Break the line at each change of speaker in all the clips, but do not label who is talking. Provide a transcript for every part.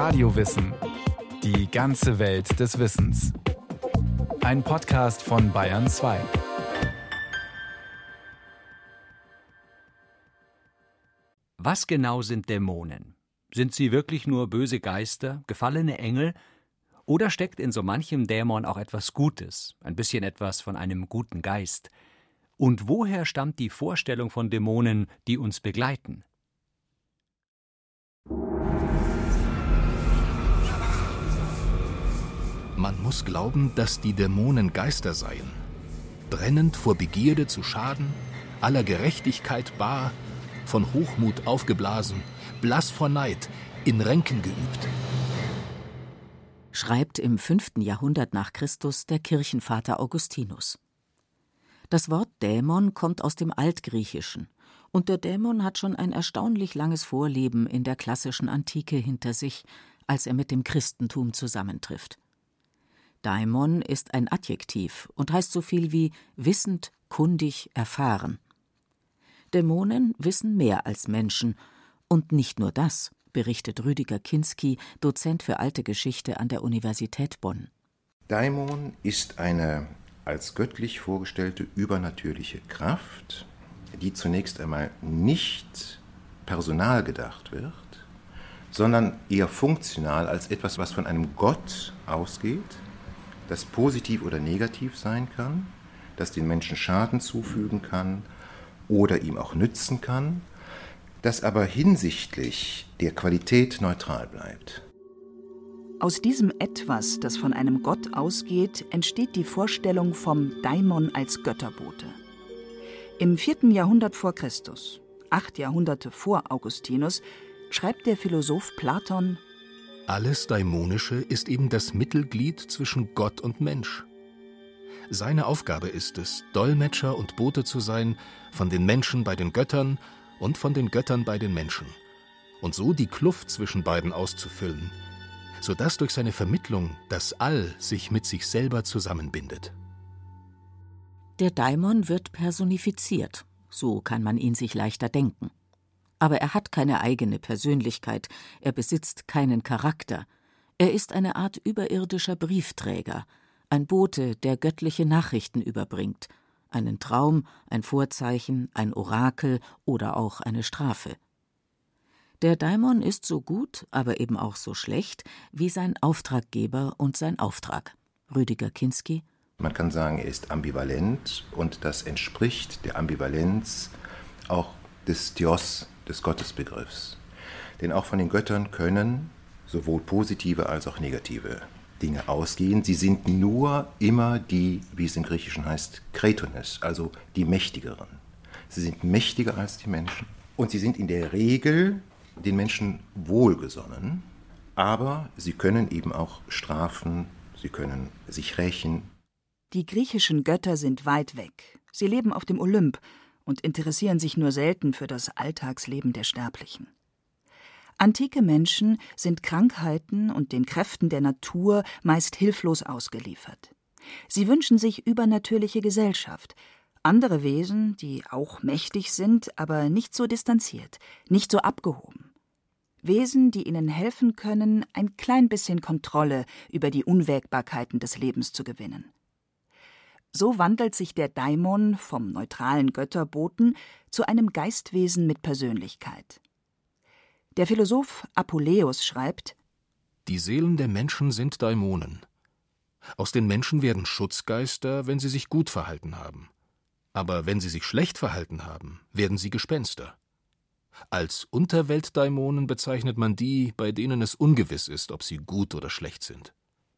Radiowissen. Die ganze Welt des Wissens. Ein Podcast von Bayern 2.
Was genau sind Dämonen? Sind sie wirklich nur böse Geister, gefallene Engel? Oder steckt in so manchem Dämon auch etwas Gutes, ein bisschen etwas von einem guten Geist? Und woher stammt die Vorstellung von Dämonen, die uns begleiten?
Man muss glauben, dass die Dämonen Geister seien, brennend vor Begierde zu schaden, aller Gerechtigkeit bar, von Hochmut aufgeblasen, blass vor Neid, in Ränken geübt.
Schreibt im 5. Jahrhundert nach Christus der Kirchenvater Augustinus. Das Wort Dämon kommt aus dem Altgriechischen, und der Dämon hat schon ein erstaunlich langes Vorleben in der klassischen Antike hinter sich, als er mit dem Christentum zusammentrifft. Daimon ist ein Adjektiv und heißt so viel wie wissend, kundig, erfahren. Dämonen wissen mehr als Menschen, und nicht nur das, berichtet Rüdiger Kinski, Dozent für alte Geschichte an der Universität Bonn.
Daimon ist eine als göttlich vorgestellte übernatürliche Kraft, die zunächst einmal nicht personal gedacht wird, sondern eher funktional als etwas, was von einem Gott ausgeht, das positiv oder negativ sein kann, das den Menschen Schaden zufügen kann oder ihm auch nützen kann, das aber hinsichtlich der Qualität neutral bleibt.
Aus diesem Etwas, das von einem Gott ausgeht, entsteht die Vorstellung vom Daimon als Götterbote. Im vierten Jahrhundert vor Christus, acht Jahrhunderte vor Augustinus, schreibt der Philosoph Platon
Alles Daimonische ist eben das Mittelglied zwischen Gott und Mensch. Seine Aufgabe ist es, Dolmetscher und Bote zu sein von den Menschen bei den Göttern und von den Göttern bei den Menschen, und so die Kluft zwischen beiden auszufüllen – sodass durch seine Vermittlung das All sich mit sich selber zusammenbindet.
Der Daimon wird personifiziert, so kann man ihn sich leichter denken. Aber er hat keine eigene Persönlichkeit, er besitzt keinen Charakter, er ist eine Art überirdischer Briefträger, ein Bote, der göttliche Nachrichten überbringt, einen Traum, ein Vorzeichen, ein Orakel oder auch eine Strafe. Der Daimon ist so gut, aber eben auch so schlecht wie sein Auftraggeber und sein Auftrag. Rüdiger Kinski.
Man kann sagen, er ist ambivalent und das entspricht der Ambivalenz auch des Dios, des Gottesbegriffs. Denn auch von den Göttern können sowohl positive als auch negative Dinge ausgehen. Sie sind nur immer die, wie es im Griechischen heißt, Kretones, also die Mächtigeren. Sie sind mächtiger als die Menschen und sie sind in der Regel den Menschen wohlgesonnen, aber sie können eben auch strafen, sie können sich rächen.
Die griechischen Götter sind weit weg. Sie leben auf dem Olymp und interessieren sich nur selten für das Alltagsleben der Sterblichen. Antike Menschen sind Krankheiten und den Kräften der Natur meist hilflos ausgeliefert. Sie wünschen sich übernatürliche Gesellschaft, andere Wesen, die auch mächtig sind, aber nicht so distanziert, nicht so abgehoben. Wesen, die ihnen helfen können, ein klein bisschen Kontrolle über die Unwägbarkeiten des Lebens zu gewinnen. So wandelt sich der Daimon vom neutralen Götterboten zu einem Geistwesen mit Persönlichkeit. Der Philosoph Apuleius schreibt:
Die Seelen der Menschen sind Daimonen. Aus den Menschen werden Schutzgeister, wenn sie sich gut verhalten haben. Aber wenn sie sich schlecht verhalten haben, werden sie Gespenster. Als Unterweltdaimonen bezeichnet man die, bei denen es ungewiss ist, ob sie gut oder schlecht sind.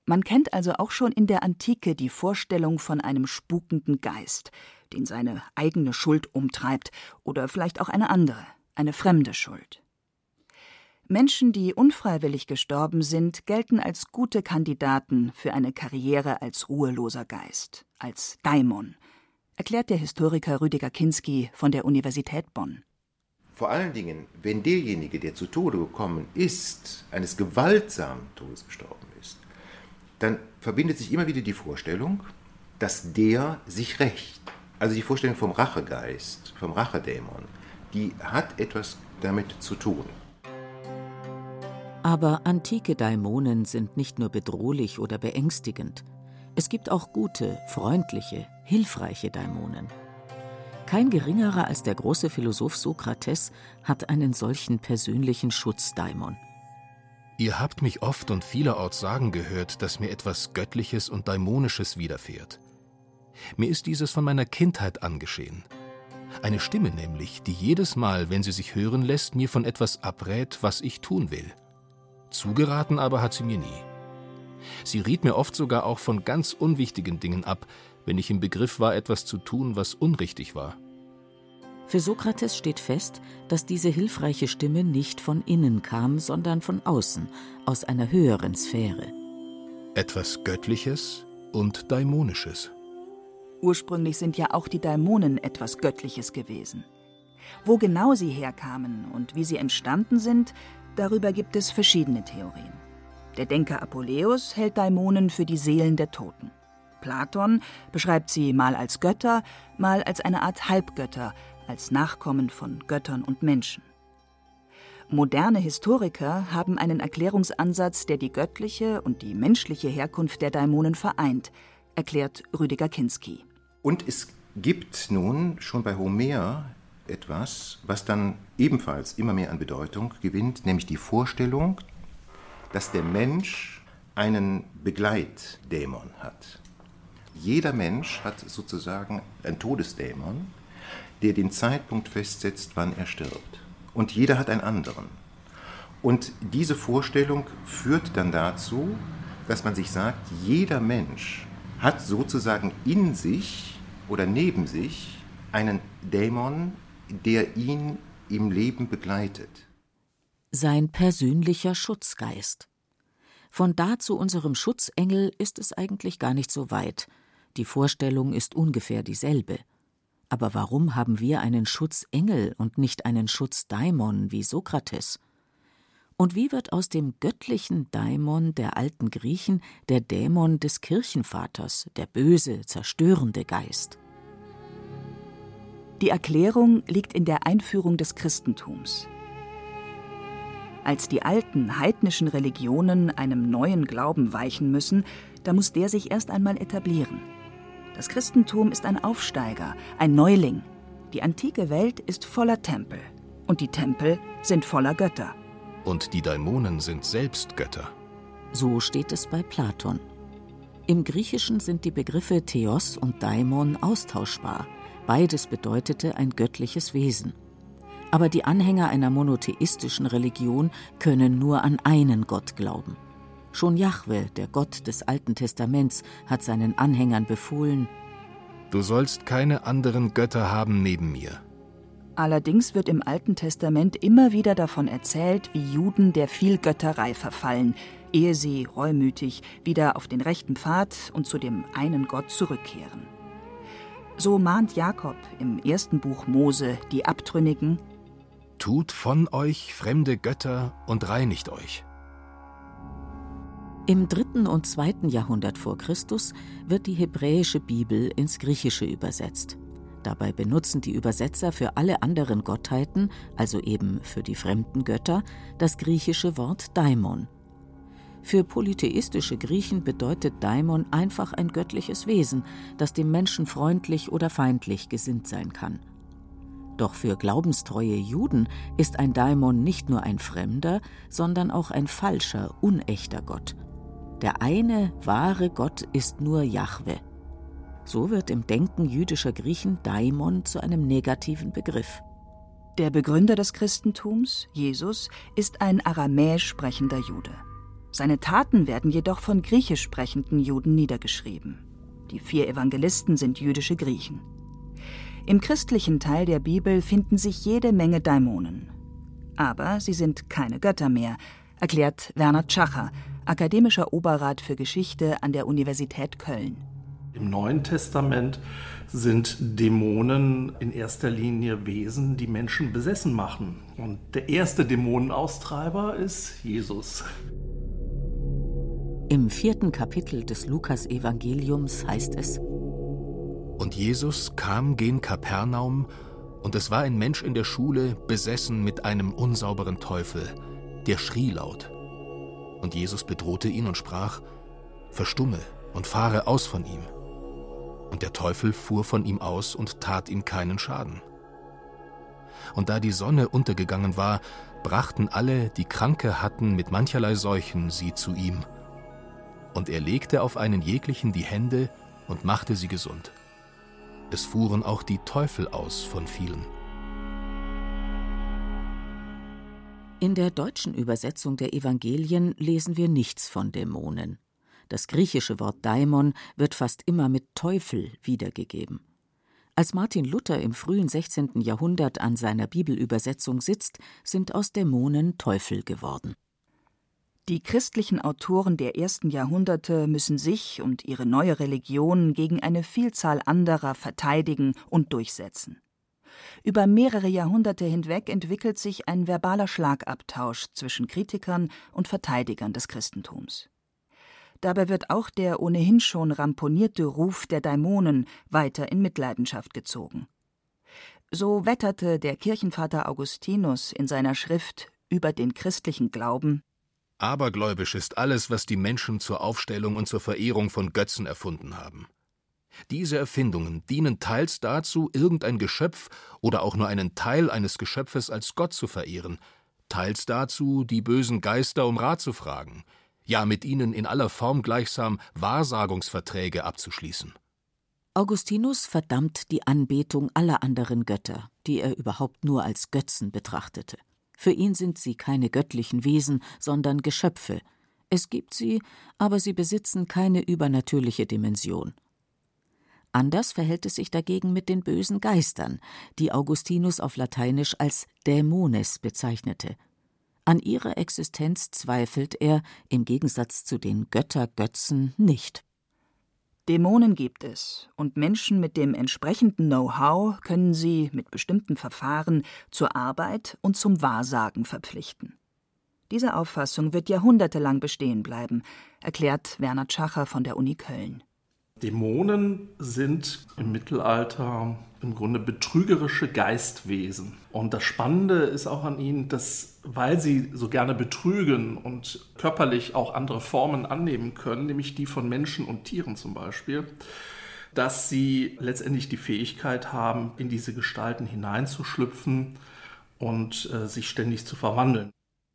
Man kennt also auch schon in der Antike die Vorstellung von einem spukenden Geist, den seine eigene Schuld umtreibt oder vielleicht auch eine andere, eine fremde Schuld. Menschen, die unfreiwillig gestorben sind, gelten als gute Kandidaten für eine Karriere als ruheloser Geist, als Daimon, erklärt der Historiker Rüdiger Kinski von der Universität Bonn.
Vor allen Dingen, wenn derjenige, der zu Tode gekommen ist, eines gewaltsamen Todes gestorben dann verbindet sich immer wieder die Vorstellung, dass der sich rächt. Also die Vorstellung vom Rachegeist, vom Rachedämon, die hat etwas damit zu tun.
Aber antike Daimonen sind nicht nur bedrohlich oder beängstigend. Es gibt auch gute, freundliche, hilfreiche Daimonen. Kein geringerer als der große Philosoph Sokrates hat einen solchen persönlichen Schutzdaimon.
Ihr habt mich oft und vielerorts sagen gehört, dass mir etwas Göttliches und Daimonisches widerfährt. Mir ist dieses von meiner Kindheit angeschehen. Eine Stimme nämlich, die jedes Mal, wenn sie sich hören lässt, mir von etwas abrät, was ich tun will. Zugeraten aber hat sie mir nie. Sie riet mir oft sogar auch von ganz unwichtigen Dingen ab, wenn ich im Begriff war, etwas zu tun, was unrichtig war.
Für Sokrates steht fest, dass diese hilfreiche Stimme nicht von innen kam, sondern von außen, aus einer höheren Sphäre.
Etwas Göttliches und Daimonisches.
Ursprünglich sind ja auch die Daimonen etwas Göttliches gewesen. Wo genau sie herkamen und wie sie entstanden sind, darüber gibt es verschiedene Theorien. Der Denker Apuleius hält Daimonen für die Seelen der Toten. Platon beschreibt sie mal als Götter, mal als eine Art Halbgötter, als Nachkommen von Göttern und Menschen. Moderne Historiker haben einen Erklärungsansatz, der die göttliche und die menschliche Herkunft der Daimonen vereint, erklärt Rüdiger Kinski.
Und es gibt nun schon bei Homer etwas, was dann ebenfalls immer mehr an Bedeutung gewinnt, nämlich die Vorstellung, dass der Mensch einen Begleitdämon hat. Jeder Mensch hat sozusagen einen Todesdämon, der den Zeitpunkt festsetzt, wann er stirbt. Und jeder hat einen anderen. Und diese Vorstellung führt dann dazu, dass man sich sagt, jeder Mensch hat sozusagen in sich oder neben sich einen Dämon, der ihn im Leben begleitet.
Sein persönlicher Schutzgeist. Von da zu unserem Schutzengel ist es eigentlich gar nicht so weit. Die Vorstellung ist ungefähr dieselbe. Aber warum haben wir einen Schutzengel und nicht einen Schutzdaimon wie Sokrates? Und wie wird aus dem göttlichen Daimon der alten Griechen der Dämon des Kirchenvaters, der böse, zerstörende Geist?
Die Erklärung liegt in der Einführung des Christentums. Als die alten heidnischen Religionen einem neuen Glauben weichen müssen, da muss der sich erst einmal etablieren. Das Christentum ist ein Aufsteiger, ein Neuling. Die antike Welt ist voller Tempel. Und die Tempel sind voller Götter.
Und die Dämonen sind selbst Götter.
So steht es bei Platon. Im Griechischen sind die Begriffe Theos und Daimon austauschbar. Beides bedeutete ein göttliches Wesen. Aber die Anhänger einer monotheistischen Religion können nur an einen Gott glauben. Schon Jahwe, der Gott des Alten Testaments, hat seinen Anhängern befohlen:
Du sollst keine anderen Götter haben neben mir.
Allerdings wird im Alten Testament immer wieder davon erzählt, wie Juden der Vielgötterei verfallen, ehe sie reumütig wieder auf den rechten Pfad und zu dem einen Gott zurückkehren. So mahnt Jakob im ersten Buch Mose die Abtrünnigen:
Tut von euch fremde Götter und reinigt euch.
Im dritten und zweiten Jahrhundert vor Christus wird die hebräische Bibel ins Griechische übersetzt. Dabei benutzen die Übersetzer für alle anderen Gottheiten, also eben für die fremden Götter, das griechische Wort Daimon. Für polytheistische Griechen bedeutet Daimon einfach ein göttliches Wesen, das dem Menschen freundlich oder feindlich gesinnt sein kann. Doch für glaubenstreue Juden ist ein Daimon nicht nur ein fremder, sondern auch ein falscher, unechter Gott. Der eine wahre Gott ist nur Jahwe. So wird im Denken jüdischer Griechen Daimon zu einem negativen Begriff.
Der Begründer des Christentums, Jesus, ist ein aramäisch sprechender Jude. Seine Taten werden jedoch von griechisch sprechenden Juden niedergeschrieben. Die vier Evangelisten sind jüdische Griechen. Im christlichen Teil der Bibel finden sich jede Menge Daimonen. Aber sie sind keine Götter mehr, erklärt Werner Tschacher, akademischer Oberrat für Geschichte an der Universität Köln.
Im Neuen Testament sind Dämonen in erster Linie Wesen, die Menschen besessen machen. Und der erste Dämonenaustreiber ist Jesus.
Im vierten Kapitel des Lukas-Evangeliums heißt es:
Und Jesus kam gen Kapernaum, und es war ein Mensch in der Schule, besessen mit einem unsauberen Teufel, der schrie laut Und Jesus bedrohte ihn und sprach, Verstumme und fahre aus von ihm. Und der Teufel fuhr von ihm aus und tat ihm keinen Schaden. Und da die Sonne untergegangen war, brachten alle, die Kranke hatten mit mancherlei Seuchen, sie zu ihm. Und er legte auf einen jeglichen die Hände und machte sie gesund. Es fuhren auch die Teufel aus von vielen.
In der deutschen Übersetzung der Evangelien lesen wir nichts von Dämonen. Das griechische Wort Daimon wird fast immer mit Teufel wiedergegeben. Als Martin Luther im frühen 16. Jahrhundert an seiner Bibelübersetzung sitzt, sind aus Dämonen Teufel geworden.
Die christlichen Autoren der ersten Jahrhunderte müssen sich und ihre neue Religion gegen eine Vielzahl anderer verteidigen und durchsetzen. Über mehrere Jahrhunderte hinweg entwickelt sich ein verbaler Schlagabtausch zwischen Kritikern und Verteidigern des Christentums. Dabei wird auch der ohnehin schon ramponierte Ruf der Daimonen weiter in Mitleidenschaft gezogen. So wetterte der Kirchenvater Augustinus in seiner Schrift über den christlichen Glauben
Abergläubisch ist alles, was die Menschen zur Aufstellung und zur Verehrung von Götzen erfunden haben. Diese Erfindungen dienen teils dazu, irgendein Geschöpf oder auch nur einen Teil eines Geschöpfes als Gott zu verehren, teils dazu, die bösen Geister um Rat zu fragen, ja mit ihnen in aller Form gleichsam Wahrsagungsverträge abzuschließen.
Augustinus verdammt die Anbetung aller anderen Götter, die er überhaupt nur als Götzen betrachtete. Für ihn sind sie keine göttlichen Wesen, sondern Geschöpfe. Es gibt sie, aber sie besitzen keine übernatürliche Dimension. Anders verhält es sich dagegen mit den bösen Geistern, die Augustinus auf Lateinisch als Dämones bezeichnete. An ihrer Existenz zweifelt er, im Gegensatz zu den Göttergötzen, nicht.
Dämonen gibt es, und Menschen mit dem entsprechenden Know-how können sie mit bestimmten Verfahren zur Arbeit und zum Wahrsagen verpflichten. Diese Auffassung wird jahrhundertelang bestehen bleiben, erklärt Werner Tschacher von der Uni Köln.
Dämonen sind im Mittelalter im Grunde betrügerische Geistwesen. Und das Spannende ist auch an ihnen, dass, weil sie so gerne betrügen und körperlich auch andere Formen annehmen können, nämlich die von Menschen und Tieren zum Beispiel, dass sie letztendlich die Fähigkeit haben, in diese Gestalten hineinzuschlüpfen und äh, sich ständig zu verwandeln.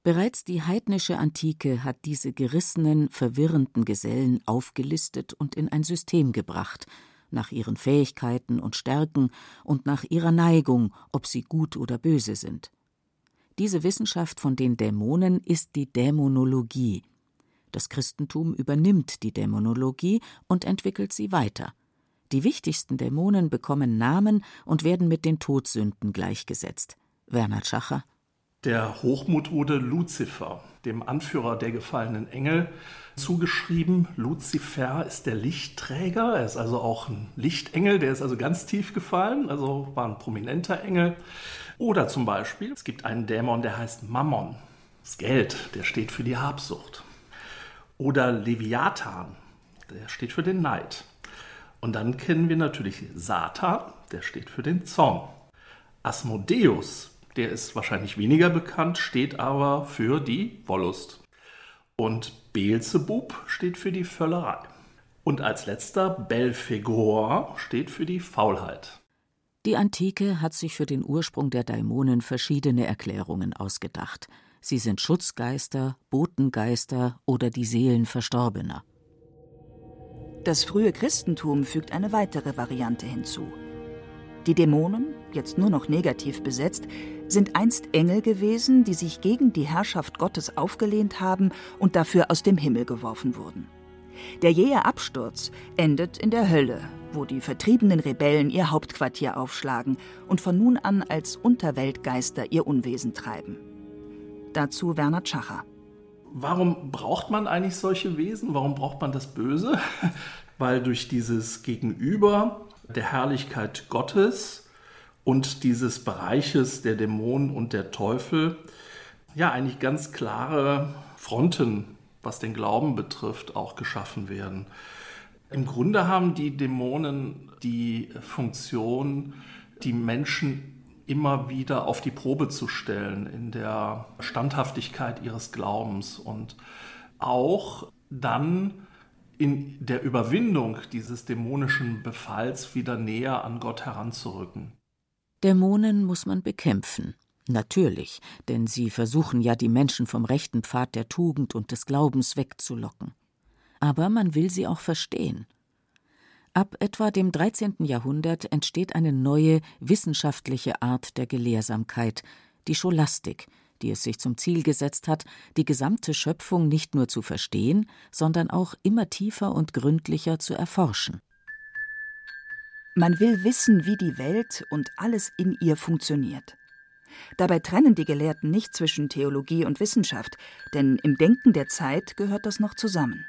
Bereits die heidnische Antike hat diese gerissenen, verwirrenden Gesellen aufgelistet und in ein System gebracht, nach ihren Fähigkeiten und Stärken und nach ihrer Neigung, ob sie gut oder böse sind. Diese Wissenschaft von den Dämonen ist die Dämonologie. Das Christentum übernimmt die Dämonologie und entwickelt sie weiter. Die wichtigsten Dämonen bekommen Namen und werden mit den Todsünden gleichgesetzt. Werner Schacher
der Hochmut wurde Luzifer, dem Anführer der gefallenen Engel, zugeschrieben. Luzifer ist der Lichtträger, er ist also auch ein Lichtengel, der ist also ganz tief gefallen, also war ein prominenter Engel. Oder zum Beispiel, es gibt einen Dämon, der heißt Mammon, das Geld, der steht für die Habsucht. Oder Leviathan, der steht für den Neid. Und dann kennen wir natürlich Satan, der steht für den Zorn. Asmodeus, der ist wahrscheinlich weniger bekannt, steht aber für die Wollust. Und Beelzebub steht für die Völlerei. Und als letzter Belphegor steht für die Faulheit.
Die Antike hat sich für den Ursprung der Daimonen verschiedene Erklärungen ausgedacht. Sie sind Schutzgeister, Botengeister oder die Seelen Verstorbener.
Das frühe Christentum fügt eine weitere Variante hinzu. Die Dämonen, jetzt nur noch negativ besetzt, sind einst Engel gewesen, die sich gegen die Herrschaft Gottes aufgelehnt haben und dafür aus dem Himmel geworfen wurden. Der jähe Absturz endet in der Hölle, wo die vertriebenen Rebellen ihr Hauptquartier aufschlagen und von nun an als Unterweltgeister ihr Unwesen treiben. Dazu Werner Tschacher.
Warum braucht man eigentlich solche Wesen? Warum braucht man das Böse? Weil durch dieses Gegenüber der Herrlichkeit Gottes und dieses Bereiches der Dämonen und der Teufel ja eigentlich ganz klare Fronten, was den Glauben betrifft, auch geschaffen werden. Im Grunde haben die Dämonen die Funktion, die Menschen immer wieder auf die Probe zu stellen in der Standhaftigkeit ihres Glaubens und auch dann in der Überwindung dieses dämonischen Befalls wieder näher an Gott heranzurücken.
Dämonen muss man bekämpfen. Natürlich, denn sie versuchen ja, die Menschen vom rechten Pfad der Tugend und des Glaubens wegzulocken. Aber man will sie auch verstehen. Ab etwa dem 13. Jahrhundert entsteht eine neue wissenschaftliche Art der Gelehrsamkeit, die Scholastik, die es sich zum Ziel gesetzt hat, die gesamte Schöpfung nicht nur zu verstehen, sondern auch immer tiefer und gründlicher zu erforschen.
Man will wissen, wie die Welt und alles in ihr funktioniert. Dabei trennen die Gelehrten nicht zwischen Theologie und Wissenschaft, denn im Denken der Zeit gehört das noch zusammen.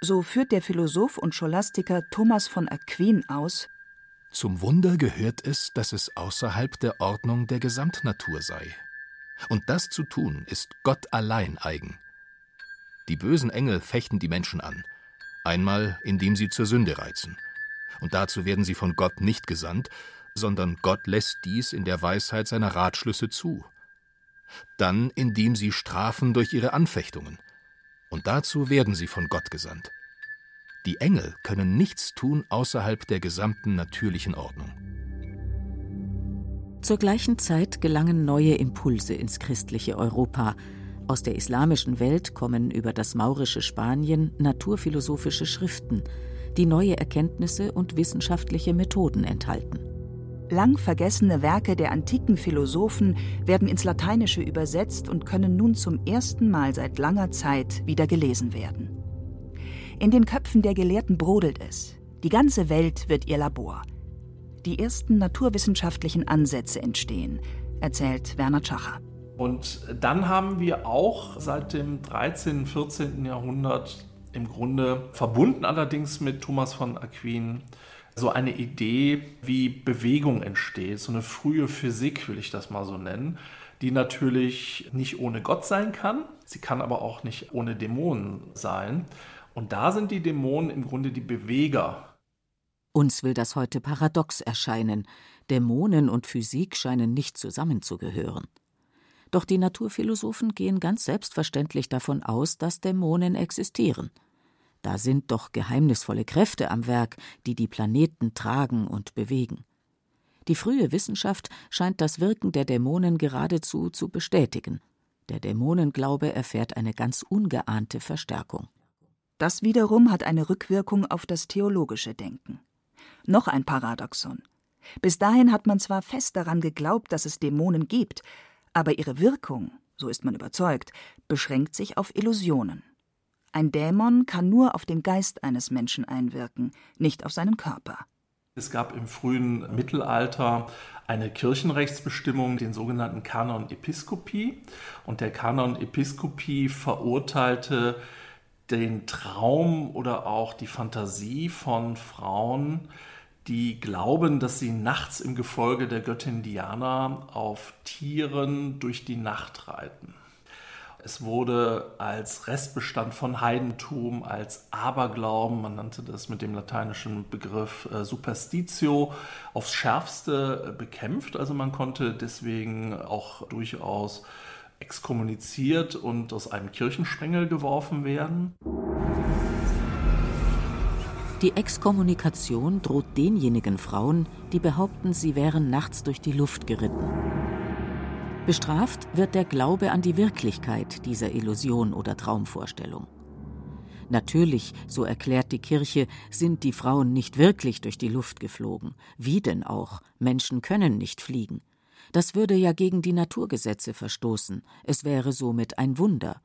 So führt der Philosoph und Scholastiker Thomas von Aquin aus
Zum Wunder gehört es, dass es außerhalb der Ordnung der Gesamtnatur sei. Und das zu tun, ist Gott allein eigen. Die bösen Engel fechten die Menschen an, einmal indem sie zur Sünde reizen. Und dazu werden sie von Gott nicht gesandt, sondern Gott lässt dies in der Weisheit seiner Ratschlüsse zu. Dann indem sie strafen durch ihre Anfechtungen und dazu werden sie von Gott gesandt. Die Engel können nichts tun außerhalb der gesamten natürlichen Ordnung.
Zur gleichen Zeit gelangen neue Impulse ins christliche Europa. Aus der islamischen Welt kommen über das maurische Spanien naturphilosophische Schriften, die neue Erkenntnisse und wissenschaftliche Methoden enthalten.
Lang vergessene Werke der antiken Philosophen werden ins Lateinische übersetzt und können nun zum ersten Mal seit langer Zeit wieder gelesen werden. In den Köpfen der Gelehrten brodelt es. Die ganze Welt wird ihr Labor. Die ersten naturwissenschaftlichen Ansätze entstehen, erzählt Werner Schacher.
Und dann haben wir auch seit dem 13., 14. Jahrhundert im Grunde verbunden allerdings mit Thomas von Aquin so eine Idee, wie Bewegung entsteht, so eine frühe Physik, will ich das mal so nennen, die natürlich nicht ohne Gott sein kann, sie kann aber auch nicht ohne Dämonen sein. Und da sind die Dämonen im Grunde die Beweger.
Uns will das heute paradox erscheinen. Dämonen und Physik scheinen nicht zusammenzugehören. Doch die Naturphilosophen gehen ganz selbstverständlich davon aus, dass Dämonen existieren. Da sind doch geheimnisvolle Kräfte am Werk, die die Planeten tragen und bewegen. Die frühe Wissenschaft scheint das Wirken der Dämonen geradezu zu bestätigen. Der Dämonenglaube erfährt eine ganz ungeahnte Verstärkung.
Das wiederum hat eine Rückwirkung auf das theologische Denken. Noch ein Paradoxon. Bis dahin hat man zwar fest daran geglaubt, dass es Dämonen gibt, aber ihre Wirkung, so ist man überzeugt, beschränkt sich auf Illusionen. Ein Dämon kann nur auf den Geist eines Menschen einwirken, nicht auf seinen Körper.
Es gab im frühen Mittelalter eine Kirchenrechtsbestimmung, den sogenannten Kanon Episkopie. Und der Kanon Episkopie verurteilte den Traum oder auch die Fantasie von Frauen, die glauben, dass sie nachts im Gefolge der Göttin Diana auf Tieren durch die Nacht reiten. Es wurde als Restbestand von Heidentum, als Aberglauben, man nannte das mit dem lateinischen Begriff äh, Superstitio, aufs schärfste äh, bekämpft. Also man konnte deswegen auch durchaus exkommuniziert und aus einem Kirchenspengel geworfen werden.
Die Exkommunikation droht denjenigen Frauen, die behaupten, sie wären nachts durch die Luft geritten. Bestraft wird der Glaube an die Wirklichkeit dieser Illusion oder Traumvorstellung. Natürlich, so erklärt die Kirche, sind die Frauen nicht wirklich durch die Luft geflogen. Wie denn auch? Menschen können nicht fliegen. Das würde ja gegen die Naturgesetze verstoßen. Es wäre somit ein Wunder.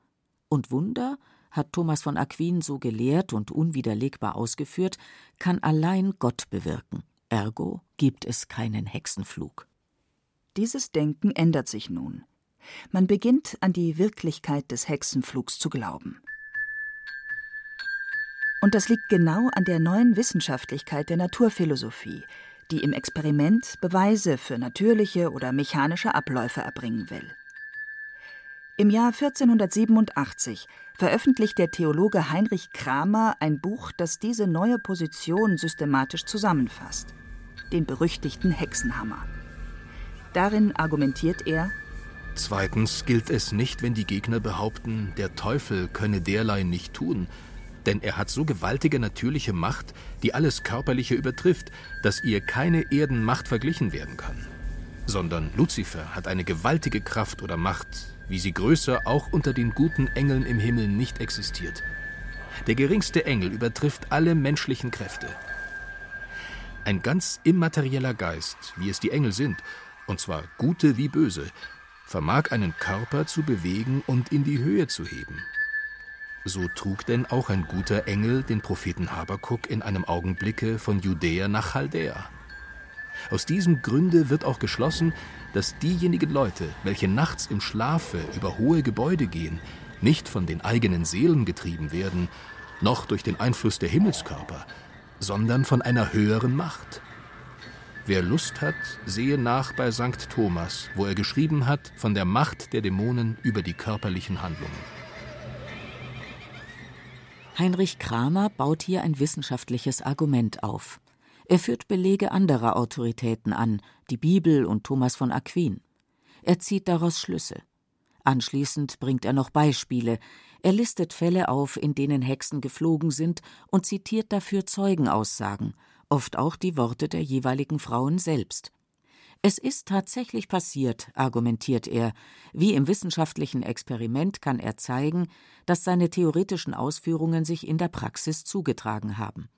Und Wunder, hat Thomas von Aquin so gelehrt und unwiderlegbar ausgeführt, kann allein Gott bewirken. Ergo gibt es keinen Hexenflug.
Dieses Denken ändert sich nun. Man beginnt an die Wirklichkeit des Hexenflugs zu glauben. Und das liegt genau an der neuen Wissenschaftlichkeit der Naturphilosophie, die im Experiment Beweise für natürliche oder mechanische Abläufe erbringen will. Im Jahr 1487 veröffentlicht der Theologe Heinrich Kramer ein Buch, das diese neue Position systematisch zusammenfasst, den berüchtigten Hexenhammer. Darin argumentiert er,
Zweitens gilt es nicht, wenn die Gegner behaupten, der Teufel könne derlei nicht tun, denn er hat so gewaltige natürliche Macht, die alles Körperliche übertrifft, dass ihr keine Erdenmacht verglichen werden kann. Sondern Luzifer hat eine gewaltige Kraft oder Macht, wie sie größer auch unter den guten Engeln im Himmel nicht existiert. Der geringste Engel übertrifft alle menschlichen Kräfte. Ein ganz immaterieller Geist, wie es die Engel sind, und zwar gute wie böse, vermag einen Körper zu bewegen und in die Höhe zu heben. So trug denn auch ein guter Engel den Propheten Habakuk in einem Augenblicke von Judäa nach Chaldäa. Aus diesem Gründe wird auch geschlossen, dass diejenigen Leute, welche nachts im Schlafe über hohe Gebäude gehen, nicht von den eigenen Seelen getrieben werden, noch durch den Einfluss der Himmelskörper, sondern von einer höheren Macht. Wer Lust hat, sehe nach bei St. Thomas, wo er geschrieben hat von der Macht der Dämonen über die körperlichen Handlungen.
Heinrich Kramer baut hier ein wissenschaftliches Argument auf. Er führt Belege anderer Autoritäten an, die Bibel und Thomas von Aquin. Er zieht daraus Schlüsse. Anschließend bringt er noch Beispiele. Er listet Fälle auf, in denen Hexen geflogen sind und zitiert dafür Zeugenaussagen, oft auch die Worte der jeweiligen Frauen selbst. Es ist tatsächlich passiert, argumentiert er. Wie im wissenschaftlichen Experiment kann er zeigen, dass seine theoretischen Ausführungen sich in der Praxis zugetragen haben.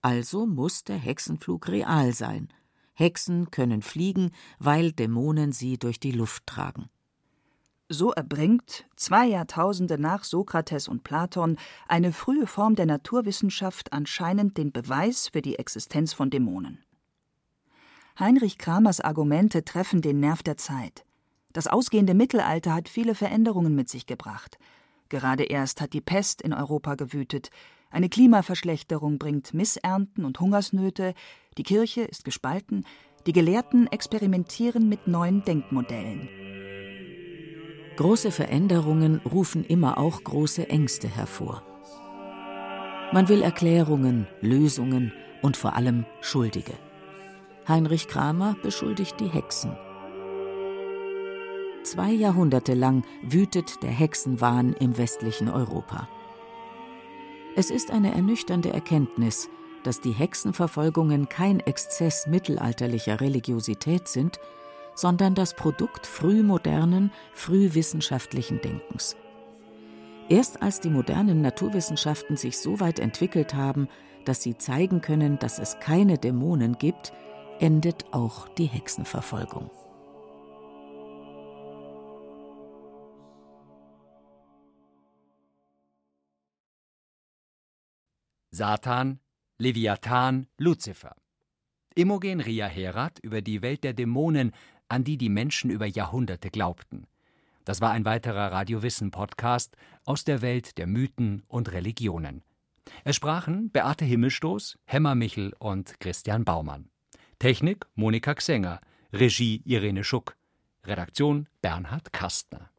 Also muss der Hexenflug real sein. Hexen können fliegen, weil Dämonen sie durch die Luft tragen.
So erbringt, zwei Jahrtausende nach Sokrates und Platon, eine frühe Form der Naturwissenschaft anscheinend den Beweis für die Existenz von Dämonen. Heinrich Kramers Argumente treffen den Nerv der Zeit. Das ausgehende Mittelalter hat viele Veränderungen mit sich gebracht. Gerade erst hat die Pest in Europa gewütet. Eine Klimaverschlechterung bringt Missernten und Hungersnöte. Die Kirche ist gespalten. Die Gelehrten experimentieren mit neuen Denkmodellen.
Große Veränderungen rufen immer auch große Ängste hervor. Man will Erklärungen, Lösungen und vor allem Schuldige. Heinrich Kramer beschuldigt die Hexen. Zwei Jahrhunderte lang wütet der Hexenwahn im westlichen Europa. Es ist eine ernüchternde Erkenntnis, dass die Hexenverfolgungen kein Exzess mittelalterlicher Religiosität sind, sondern das Produkt frühmodernen, frühwissenschaftlichen Denkens. Erst als die modernen Naturwissenschaften sich so weit entwickelt haben, dass sie zeigen können, dass es keine Dämonen gibt, endet auch die Hexenverfolgung.
Satan, Leviathan, Luzifer. Imogen Ria Herat über die Welt der Dämonen, an die die Menschen über Jahrhunderte glaubten. Das war ein weiterer Radiowissen-Podcast aus der Welt der Mythen und Religionen. Es sprachen Beate Himmelstoß, Hemmer Michel und Christian Baumann. Technik Monika Xenger, Regie Irene Schuck, Redaktion Bernhard Kastner.